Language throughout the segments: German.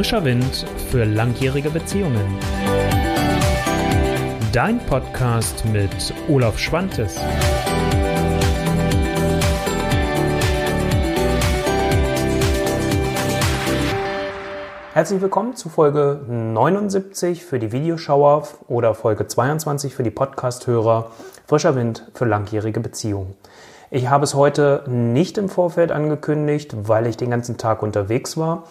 Frischer Wind für langjährige Beziehungen. Dein Podcast mit Olaf Schwantes. Herzlich willkommen zu Folge 79 für die Videoschauer oder Folge 22 für die Podcast-Hörer. Frischer Wind für langjährige Beziehungen. Ich habe es heute nicht im Vorfeld angekündigt, weil ich den ganzen Tag unterwegs war.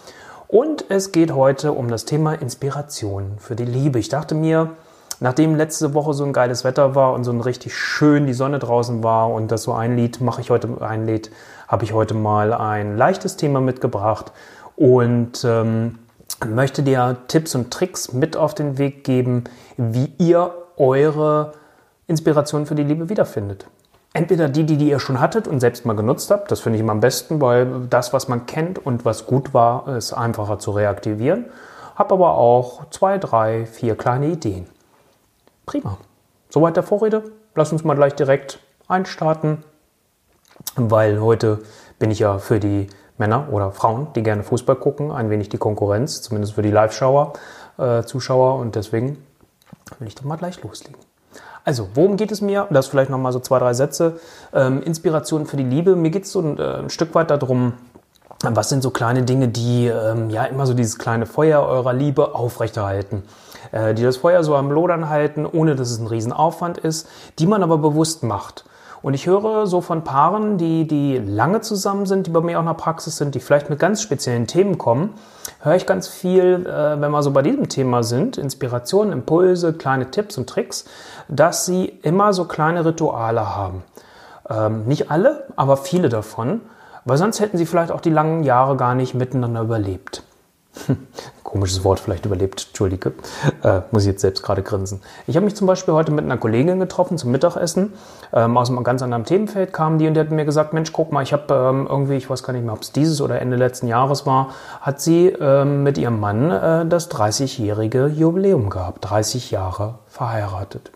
Und es geht heute um das Thema Inspiration für die Liebe. Ich dachte mir, nachdem letzte Woche so ein geiles Wetter war und so ein richtig schön die Sonne draußen war und das so ein Lied mache ich heute ein Lied, habe ich heute mal ein leichtes Thema mitgebracht und ähm, möchte dir Tipps und Tricks mit auf den Weg geben, wie ihr eure Inspiration für die Liebe wiederfindet. Entweder die, die, die ihr schon hattet und selbst mal genutzt habt, das finde ich immer am besten, weil das, was man kennt und was gut war, ist einfacher zu reaktivieren. Hab aber auch zwei, drei, vier kleine Ideen. Prima. Soweit der Vorrede. Lass uns mal gleich direkt einstarten, weil heute bin ich ja für die Männer oder Frauen, die gerne Fußball gucken, ein wenig die Konkurrenz, zumindest für die Live-Schauer, äh, Zuschauer und deswegen will ich doch mal gleich loslegen. Also, worum geht es mir? Das vielleicht nochmal so zwei, drei Sätze. Ähm, Inspiration für die Liebe. Mir geht es so ein, äh, ein, Stück weit darum, was sind so kleine Dinge, die ähm, ja immer so dieses kleine Feuer eurer Liebe aufrechterhalten. Äh, die das Feuer so am Lodern halten, ohne dass es ein Riesenaufwand ist, die man aber bewusst macht. Und ich höre so von Paaren, die, die lange zusammen sind, die bei mir auch in der Praxis sind, die vielleicht mit ganz speziellen Themen kommen, höre ich ganz viel, äh, wenn wir so bei diesem Thema sind, Inspirationen, Impulse, kleine Tipps und Tricks, dass sie immer so kleine Rituale haben. Ähm, nicht alle, aber viele davon, weil sonst hätten sie vielleicht auch die langen Jahre gar nicht miteinander überlebt. Komisches Wort vielleicht überlebt, entschuldige. Äh, muss ich jetzt selbst gerade grinsen. Ich habe mich zum Beispiel heute mit einer Kollegin getroffen zum Mittagessen. Ähm, aus einem ganz anderen Themenfeld kam die und die hat mir gesagt, Mensch, guck mal, ich habe ähm, irgendwie, ich weiß gar nicht mehr, ob es dieses oder Ende letzten Jahres war, hat sie ähm, mit ihrem Mann äh, das 30-jährige Jubiläum gehabt. 30 Jahre verheiratet.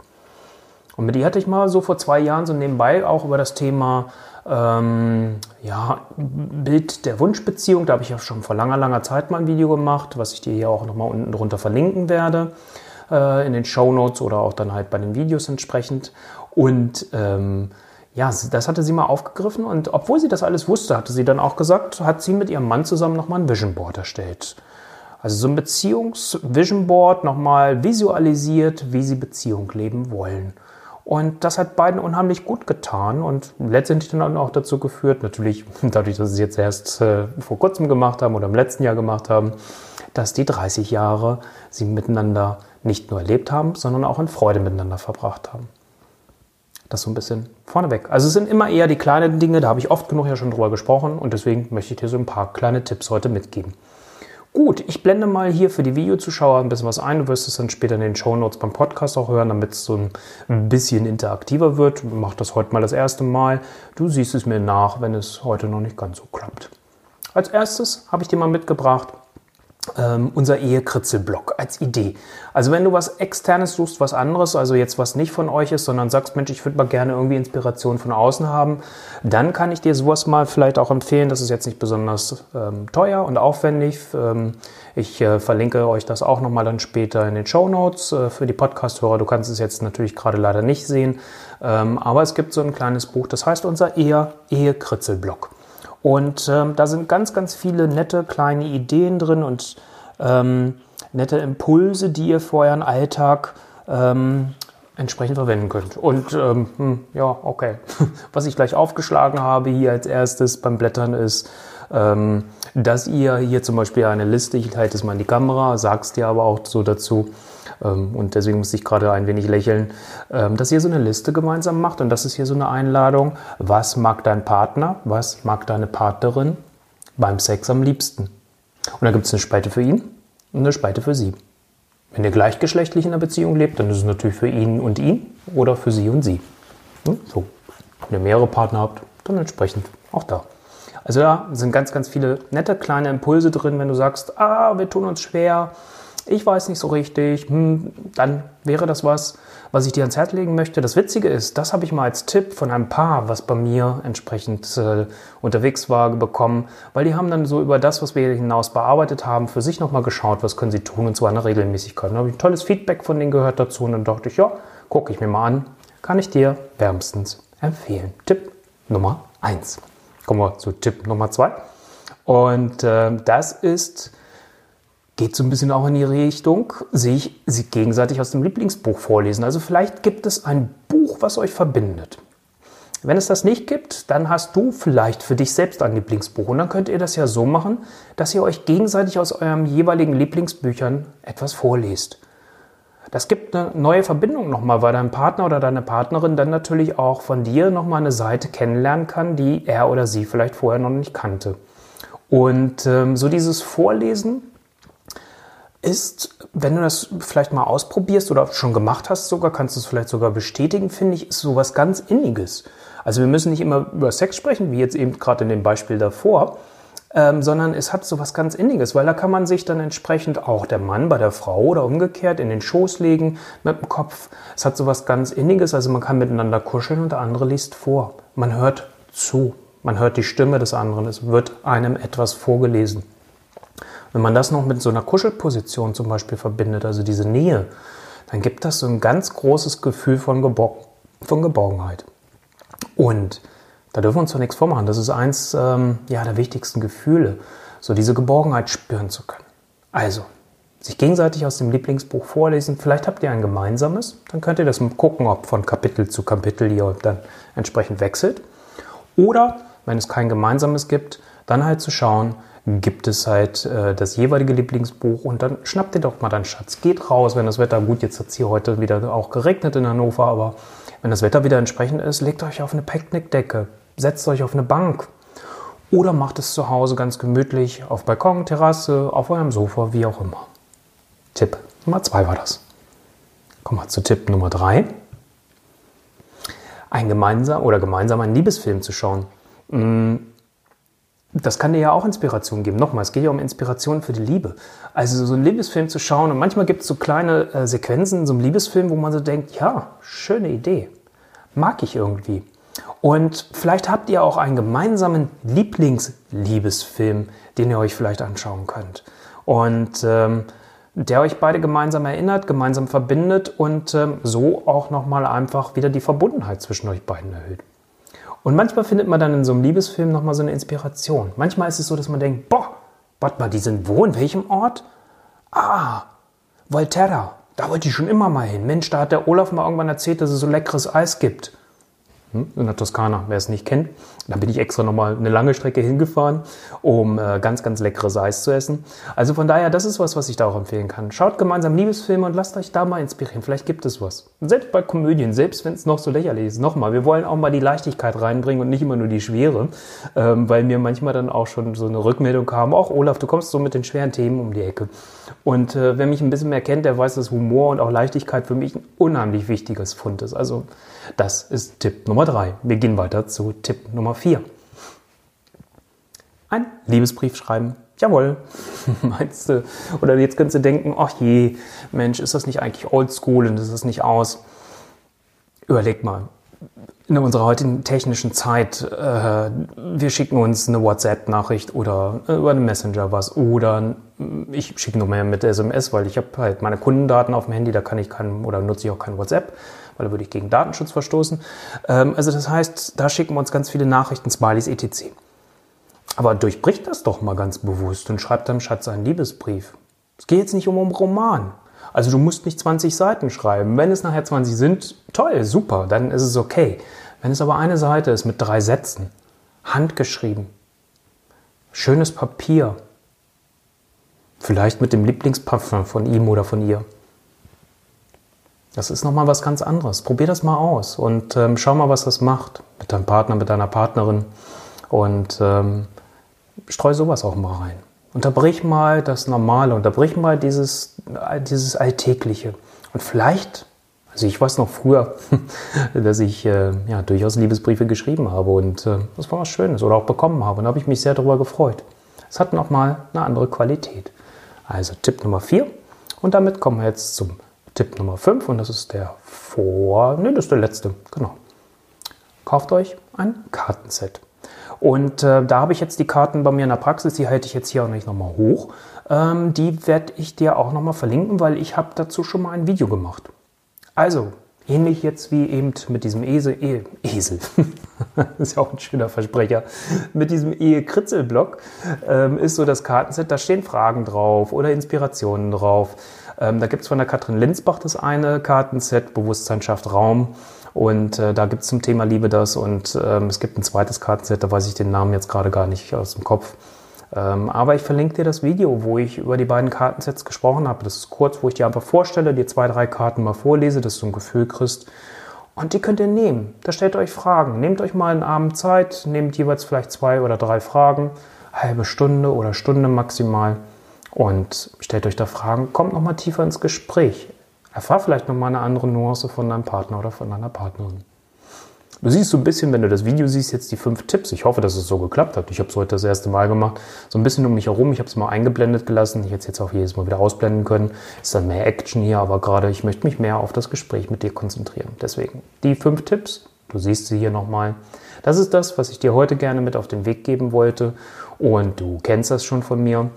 Und mit ihr hatte ich mal so vor zwei Jahren so nebenbei auch über das Thema ähm, ja, Bild der Wunschbeziehung. Da habe ich ja schon vor langer, langer Zeit mal ein Video gemacht, was ich dir hier auch nochmal unten drunter verlinken werde. Äh, in den Show Notes oder auch dann halt bei den Videos entsprechend. Und ähm, ja, das hatte sie mal aufgegriffen und obwohl sie das alles wusste, hatte sie dann auch gesagt, hat sie mit ihrem Mann zusammen nochmal ein Vision Board erstellt. Also so ein Beziehungs-Vision Board nochmal visualisiert, wie sie Beziehung leben wollen. Und das hat beiden unheimlich gut getan und letztendlich dann auch dazu geführt, natürlich dadurch, dass sie es jetzt erst äh, vor kurzem gemacht haben oder im letzten Jahr gemacht haben, dass die 30 Jahre sie miteinander nicht nur erlebt haben, sondern auch in Freude miteinander verbracht haben. Das so ein bisschen vorneweg. Also es sind immer eher die kleinen Dinge, da habe ich oft genug ja schon drüber gesprochen und deswegen möchte ich dir so ein paar kleine Tipps heute mitgeben. Gut, ich blende mal hier für die Videozuschauer ein bisschen was ein. Du wirst es dann später in den Show Notes beim Podcast auch hören, damit es so ein bisschen interaktiver wird. Ich mache das heute mal das erste Mal. Du siehst es mir nach, wenn es heute noch nicht ganz so klappt. Als erstes habe ich dir mal mitgebracht ähm, unser Ehekritzelblock als Idee. Also wenn du was externes suchst, was anderes, also jetzt was nicht von euch ist, sondern sagst, Mensch, ich würde mal gerne irgendwie Inspiration von außen haben, dann kann ich dir sowas mal vielleicht auch empfehlen. Das ist jetzt nicht besonders ähm, teuer und aufwendig. Ähm, ich äh, verlinke euch das auch nochmal dann später in den Show Notes äh, für die Podcast-Hörer. Du kannst es jetzt natürlich gerade leider nicht sehen, ähm, aber es gibt so ein kleines Buch, das heißt unser Ehe Ehekritzelblock. Und ähm, da sind ganz, ganz viele nette kleine Ideen drin und ähm, nette Impulse, die ihr für euren Alltag ähm, entsprechend verwenden könnt. Und ähm, hm, ja, okay. Was ich gleich aufgeschlagen habe hier als erstes beim Blättern ist, ähm, dass ihr hier zum Beispiel eine Liste, ich halte es mal in die Kamera, sag's dir aber auch so dazu, ähm, und deswegen muss ich gerade ein wenig lächeln, ähm, dass ihr so eine Liste gemeinsam macht und das ist hier so eine Einladung. Was mag dein Partner, was mag deine Partnerin beim Sex am liebsten? Und dann gibt es eine Spalte für ihn und eine Spalte für sie. Wenn ihr gleichgeschlechtlich in einer Beziehung lebt, dann ist es natürlich für ihn und ihn oder für sie und sie. Hm, so. Wenn ihr mehrere Partner habt, dann entsprechend auch da. Also da sind ganz, ganz viele nette kleine Impulse drin, wenn du sagst, ah, wir tun uns schwer, ich weiß nicht so richtig, hm, dann wäre das was, was ich dir ans Herz legen möchte. Das Witzige ist, das habe ich mal als Tipp von einem Paar, was bei mir entsprechend äh, unterwegs war, bekommen, weil die haben dann so über das, was wir hinaus bearbeitet haben, für sich nochmal geschaut, was können sie tun und zwar eine Regelmäßigkeit. Dann habe ich ein tolles Feedback von denen gehört dazu und dann dachte ich, ja, gucke ich mir mal an, kann ich dir wärmstens empfehlen. Tipp Nummer 1. Kommen wir zu Tipp Nummer 2. Und äh, das ist geht so ein bisschen auch in die Richtung, sich, sich gegenseitig aus dem Lieblingsbuch vorlesen. Also vielleicht gibt es ein Buch, was euch verbindet. Wenn es das nicht gibt, dann hast du vielleicht für dich selbst ein Lieblingsbuch. Und dann könnt ihr das ja so machen, dass ihr euch gegenseitig aus eurem jeweiligen Lieblingsbüchern etwas vorlest. Das gibt eine neue Verbindung nochmal, weil dein Partner oder deine Partnerin dann natürlich auch von dir nochmal eine Seite kennenlernen kann, die er oder sie vielleicht vorher noch nicht kannte. Und ähm, so dieses Vorlesen ist, wenn du das vielleicht mal ausprobierst oder schon gemacht hast sogar, kannst du es vielleicht sogar bestätigen, finde ich, ist sowas ganz Inniges. Also wir müssen nicht immer über Sex sprechen, wie jetzt eben gerade in dem Beispiel davor, ähm, sondern es hat sowas ganz Inniges, weil da kann man sich dann entsprechend auch der Mann bei der Frau oder umgekehrt in den Schoß legen mit dem Kopf. Es hat sowas ganz Inniges, also man kann miteinander kuscheln und der andere liest vor. Man hört zu, man hört die Stimme des anderen, es wird einem etwas vorgelesen. Wenn man das noch mit so einer Kuschelposition zum Beispiel verbindet, also diese Nähe, dann gibt das so ein ganz großes Gefühl von, Geborg von Geborgenheit. Und da dürfen wir uns doch nichts vormachen. Das ist eins ähm, ja, der wichtigsten Gefühle, so diese Geborgenheit spüren zu können. Also, sich gegenseitig aus dem Lieblingsbuch vorlesen. Vielleicht habt ihr ein gemeinsames, dann könnt ihr das gucken, ob von Kapitel zu Kapitel ihr dann entsprechend wechselt. Oder wenn es kein gemeinsames gibt, dann halt zu schauen, gibt es halt äh, das jeweilige Lieblingsbuch und dann schnappt ihr doch mal deinen Schatz. Geht raus, wenn das Wetter gut, jetzt hat es hier heute wieder auch geregnet in Hannover, aber wenn das Wetter wieder entsprechend ist, legt euch auf eine Picknickdecke, setzt euch auf eine Bank oder macht es zu Hause ganz gemütlich auf Balkon, Terrasse, auf eurem Sofa, wie auch immer. Tipp Nummer zwei war das. Kommen wir zu Tipp Nummer drei. Ein gemeinsam oder gemeinsam einen Liebesfilm zu schauen. Mm, das kann dir ja auch Inspiration geben. Nochmal, es geht ja um Inspiration für die Liebe. Also so einen Liebesfilm zu schauen und manchmal gibt es so kleine äh, Sequenzen in so einem Liebesfilm, wo man so denkt, ja, schöne Idee. Mag ich irgendwie. Und vielleicht habt ihr auch einen gemeinsamen Lieblingsliebesfilm, den ihr euch vielleicht anschauen könnt. Und ähm, der euch beide gemeinsam erinnert, gemeinsam verbindet und ähm, so auch nochmal einfach wieder die Verbundenheit zwischen euch beiden erhöht. Und manchmal findet man dann in so einem Liebesfilm nochmal so eine Inspiration. Manchmal ist es so, dass man denkt, boah, warte mal, die sind wo, in welchem Ort? Ah, Volterra, da wollte ich schon immer mal hin. Mensch, da hat der Olaf mal irgendwann erzählt, dass es so leckeres Eis gibt. Hm? in der Toskana, wer es nicht kennt. Da bin ich extra nochmal eine lange Strecke hingefahren, um äh, ganz, ganz leckeres Eis zu essen. Also von daher, das ist was, was ich da auch empfehlen kann. Schaut gemeinsam Liebesfilme und lasst euch da mal inspirieren. Vielleicht gibt es was. Selbst bei Komödien, selbst wenn es noch so lächerlich ist, nochmal, wir wollen auch mal die Leichtigkeit reinbringen und nicht immer nur die Schwere, ähm, weil mir manchmal dann auch schon so eine Rückmeldung kam, auch Olaf, du kommst so mit den schweren Themen um die Ecke. Und äh, wer mich ein bisschen mehr kennt, der weiß, dass Humor und auch Leichtigkeit für mich ein unheimlich wichtiges Fund ist. Also das ist Tipp Nummer drei. Wir gehen weiter zu Tipp Nummer vier. Ein Liebesbrief schreiben. Jawohl. Meinst du? Oder jetzt könntest du denken, ach je, Mensch, ist das nicht eigentlich oldschool und ist das nicht aus? Überleg mal, in unserer heutigen technischen Zeit, äh, wir schicken uns eine WhatsApp-Nachricht oder äh, über einen Messenger was oder ich schicke nur mehr mit SMS, weil ich habe halt meine Kundendaten auf dem Handy, da kann ich kein oder nutze ich auch kein WhatsApp, weil da würde ich gegen Datenschutz verstoßen. Ähm, also das heißt, da schicken wir uns ganz viele Nachrichten, Smileys etc. Aber durchbricht das doch mal ganz bewusst und schreibt deinem Schatz einen Liebesbrief. Es geht jetzt nicht um einen Roman. Also du musst nicht 20 Seiten schreiben. Wenn es nachher 20 sind, toll, super, dann ist es okay. Wenn es aber eine Seite ist mit drei Sätzen, handgeschrieben, schönes Papier, vielleicht mit dem Lieblingsparfum von ihm oder von ihr. Das ist nochmal was ganz anderes. Probier das mal aus und ähm, schau mal, was das macht mit deinem Partner, mit deiner Partnerin und ähm, streu sowas auch mal rein. Unterbrich mal das Normale, unterbrich mal dieses, dieses Alltägliche. Und vielleicht, also ich weiß noch früher, dass ich äh, ja, durchaus Liebesbriefe geschrieben habe und äh, das war was Schönes oder auch bekommen habe. Und da habe ich mich sehr darüber gefreut. Es hat nochmal eine andere Qualität. Also Tipp Nummer vier. Und damit kommen wir jetzt zum Tipp Nummer 5 und das ist der vor, ne, das ist der letzte, genau. Kauft euch ein Kartenset. Und äh, da habe ich jetzt die Karten bei mir in der Praxis, die halte ich jetzt hier auch nicht nochmal hoch. Ähm, die werde ich dir auch nochmal verlinken, weil ich habe dazu schon mal ein Video gemacht. Also, ähnlich jetzt wie eben mit diesem Esel, e Esel, ist ja auch ein schöner Versprecher, mit diesem Ehe-Kritzel-Block ähm, ist so das Kartenset, da stehen Fragen drauf oder Inspirationen drauf. Ähm, da gibt es von der Katrin Linsbach das eine Kartenset, Bewusstsein schafft Raum. Und äh, da gibt es zum Thema Liebe das und ähm, es gibt ein zweites Kartenset, da weiß ich den Namen jetzt gerade gar nicht aus dem Kopf. Ähm, aber ich verlinke dir das Video, wo ich über die beiden Kartensets gesprochen habe. Das ist kurz, wo ich dir einfach vorstelle, dir zwei, drei Karten mal vorlese, dass du ein Gefühl kriegst. Und die könnt ihr nehmen. Da stellt euch Fragen. Nehmt euch mal einen Abend Zeit, nehmt jeweils vielleicht zwei oder drei Fragen, halbe Stunde oder Stunde maximal und stellt euch da Fragen, kommt nochmal tiefer ins Gespräch. Erfahr vielleicht nochmal eine andere Nuance von deinem Partner oder von deiner Partnerin. Du siehst so ein bisschen, wenn du das Video siehst, jetzt die fünf Tipps. Ich hoffe, dass es so geklappt hat. Ich habe es heute das erste Mal gemacht. So ein bisschen um mich herum. Ich habe es mal eingeblendet gelassen. Ich hätte es jetzt auch jedes Mal wieder ausblenden können. Ist dann mehr Action hier, aber gerade ich möchte mich mehr auf das Gespräch mit dir konzentrieren. Deswegen die fünf Tipps. Du siehst sie hier nochmal. Das ist das, was ich dir heute gerne mit auf den Weg geben wollte. Und du kennst das schon von mir.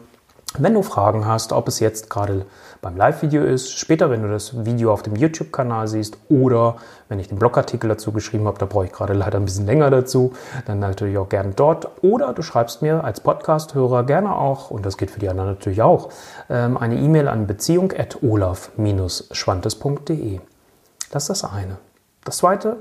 Wenn du Fragen hast, ob es jetzt gerade beim Live-Video ist, später, wenn du das Video auf dem YouTube-Kanal siehst oder wenn ich den Blogartikel dazu geschrieben habe, da brauche ich gerade leider ein bisschen länger dazu, dann natürlich auch gerne dort. Oder du schreibst mir als Podcast-Hörer gerne auch, und das geht für die anderen natürlich auch, ähm, eine E-Mail an beziehung.olaf-schwantes.de. Das ist das eine. Das zweite,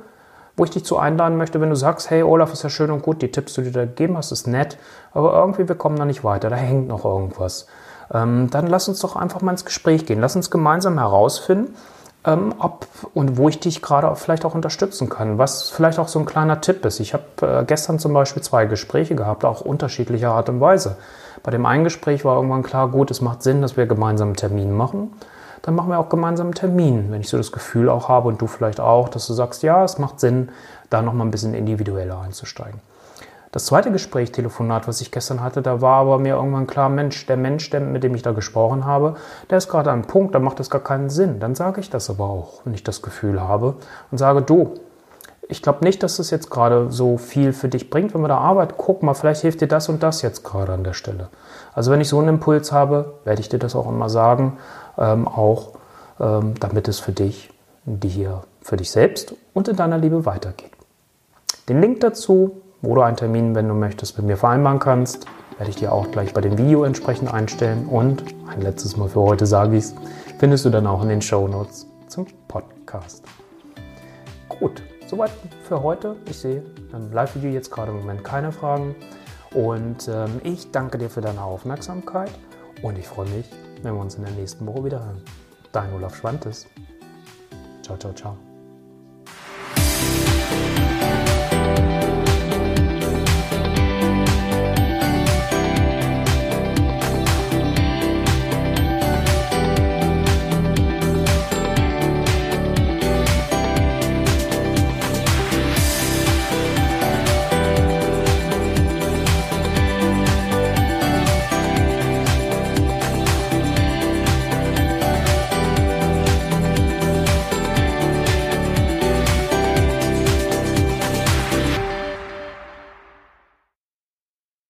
wo ich dich zu einladen möchte, wenn du sagst, hey Olaf, ist ja schön und gut, die Tipps, die du da gegeben hast, ist nett, aber irgendwie, wir kommen da nicht weiter, da hängt noch irgendwas. Ähm, dann lass uns doch einfach mal ins Gespräch gehen. Lass uns gemeinsam herausfinden, ähm, ob und wo ich dich gerade vielleicht auch unterstützen kann. Was vielleicht auch so ein kleiner Tipp ist. Ich habe äh, gestern zum Beispiel zwei Gespräche gehabt, auch unterschiedlicher Art und Weise. Bei dem einen Gespräch war irgendwann klar, gut, es macht Sinn, dass wir gemeinsam einen Termin machen dann machen wir auch gemeinsam einen Termin. Wenn ich so das Gefühl auch habe und du vielleicht auch, dass du sagst, ja, es macht Sinn, da nochmal ein bisschen individueller einzusteigen. Das zweite Gespräch, Telefonat, was ich gestern hatte, da war aber mir irgendwann klar, Mensch, der Mensch, der, mit dem ich da gesprochen habe, der ist gerade an einem Punkt, da macht das gar keinen Sinn. Dann sage ich das aber auch, wenn ich das Gefühl habe und sage, du, ich glaube nicht, dass das jetzt gerade so viel für dich bringt, wenn wir da arbeiten. Guck mal, vielleicht hilft dir das und das jetzt gerade an der Stelle. Also wenn ich so einen Impuls habe, werde ich dir das auch immer sagen ähm, auch ähm, damit es für dich, dir, für dich selbst und in deiner Liebe weitergeht. Den Link dazu, wo du einen Termin, wenn du möchtest, mit mir vereinbaren kannst, werde ich dir auch gleich bei dem Video entsprechend einstellen. Und ein letztes Mal für heute sage ich es, findest du dann auch in den Show Notes zum Podcast. Gut, soweit für heute. Ich sehe im Live-Video jetzt gerade im Moment keine Fragen. Und ähm, ich danke dir für deine Aufmerksamkeit und ich freue mich, wenn wir uns in der nächsten Woche wieder hören. Dein Olaf Schwantes. Ciao, ciao, ciao.